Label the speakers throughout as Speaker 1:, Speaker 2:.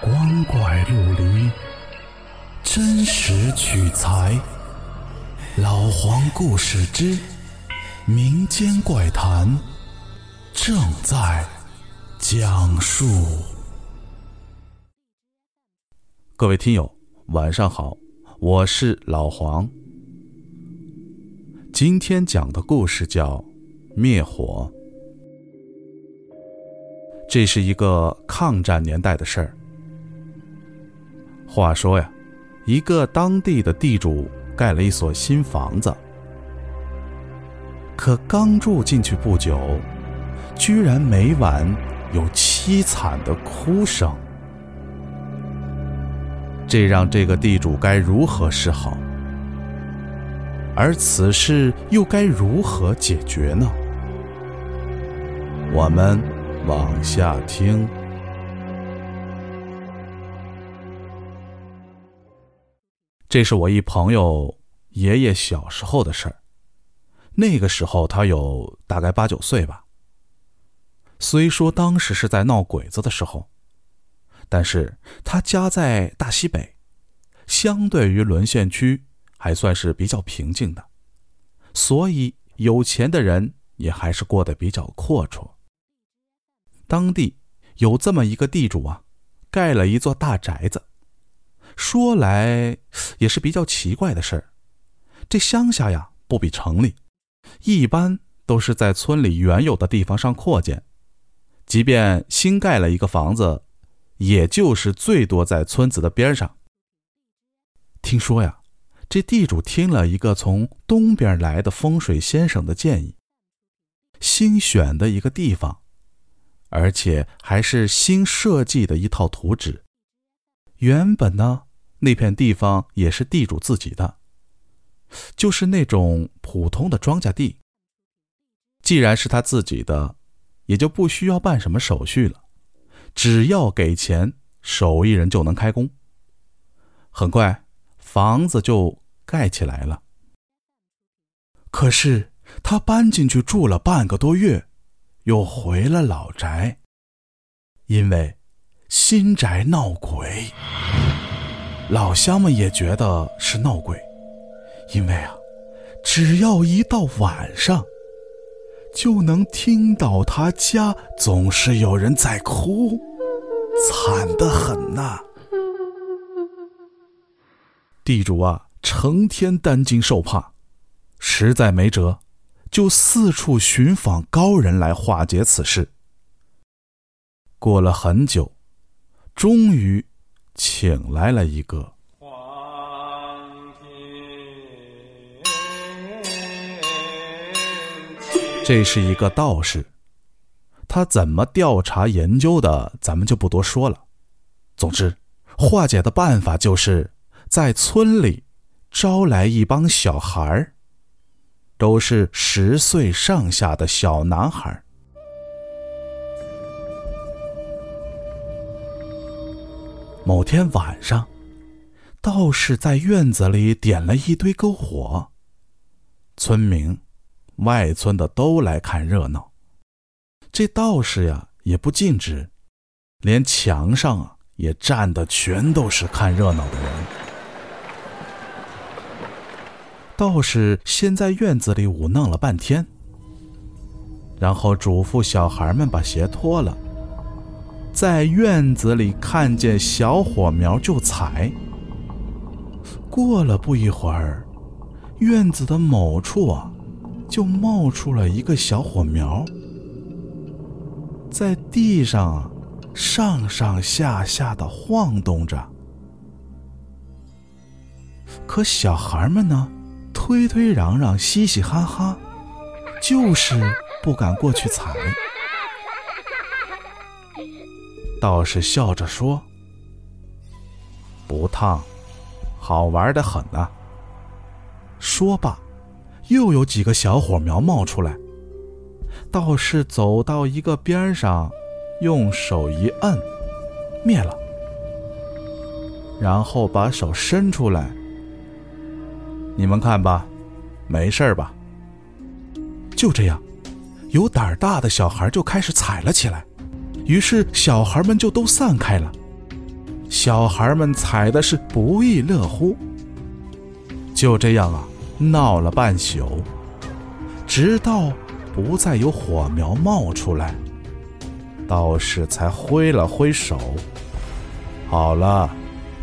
Speaker 1: 光怪陆离，真实取材。老黄故事之民间怪谈正在讲述。各位听友，晚上好，我是老黄。今天讲的故事叫灭火。这是一个抗战年代的事儿。话说呀，一个当地的地主盖了一所新房子，可刚住进去不久，居然每晚有凄惨的哭声，这让这个地主该如何是好？而此事又该如何解决呢？我们往下听。这是我一朋友爷爷小时候的事儿。那个时候他有大概八九岁吧。虽说当时是在闹鬼子的时候，但是他家在大西北，相对于沦陷区还算是比较平静的，所以有钱的人也还是过得比较阔绰。当地有这么一个地主啊，盖了一座大宅子。说来也是比较奇怪的事儿，这乡下呀不比城里，一般都是在村里原有的地方上扩建，即便新盖了一个房子，也就是最多在村子的边上。听说呀，这地主听了一个从东边来的风水先生的建议，新选的一个地方，而且还是新设计的一套图纸，原本呢。那片地方也是地主自己的，就是那种普通的庄稼地。既然是他自己的，也就不需要办什么手续了，只要给钱，手艺人就能开工。很快，房子就盖起来了。可是他搬进去住了半个多月，又回了老宅，因为新宅闹鬼。老乡们也觉得是闹鬼，因为啊，只要一到晚上，就能听到他家总是有人在哭，惨得很呐。地主啊，成天担惊受怕，实在没辙，就四处寻访高人来化解此事。过了很久，终于。请来了一个，这是一个道士，他怎么调查研究的，咱们就不多说了。总之，化解的办法就是在村里招来一帮小孩儿，都是十岁上下的小男孩儿。某天晚上，道士在院子里点了一堆篝火，村民、外村的都来看热闹。这道士呀也不禁止，连墙上啊也站的全都是看热闹的人。道士先在院子里舞弄了半天，然后嘱咐小孩们把鞋脱了。在院子里看见小火苗就踩。过了不一会儿，院子的某处啊，就冒出了一个小火苗，在地上上上下下的晃动着。可小孩们呢，推推嚷嚷，嘻嘻哈哈，就是不敢过去踩。道士笑着说：“不烫，好玩的很呐。”说罢，又有几个小火苗冒出来。道士走到一个边上，用手一摁，灭了。然后把手伸出来：“你们看吧，没事吧？”就这样，有胆大的小孩就开始踩了起来。于是小孩们就都散开了，小孩们踩的是不亦乐乎。就这样啊，闹了半宿，直到不再有火苗冒出来，道士才挥了挥手。好了，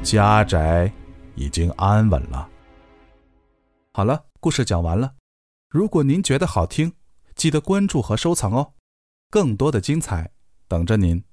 Speaker 1: 家宅已经安稳了。好了，故事讲完了。如果您觉得好听，记得关注和收藏哦，更多的精彩等着您。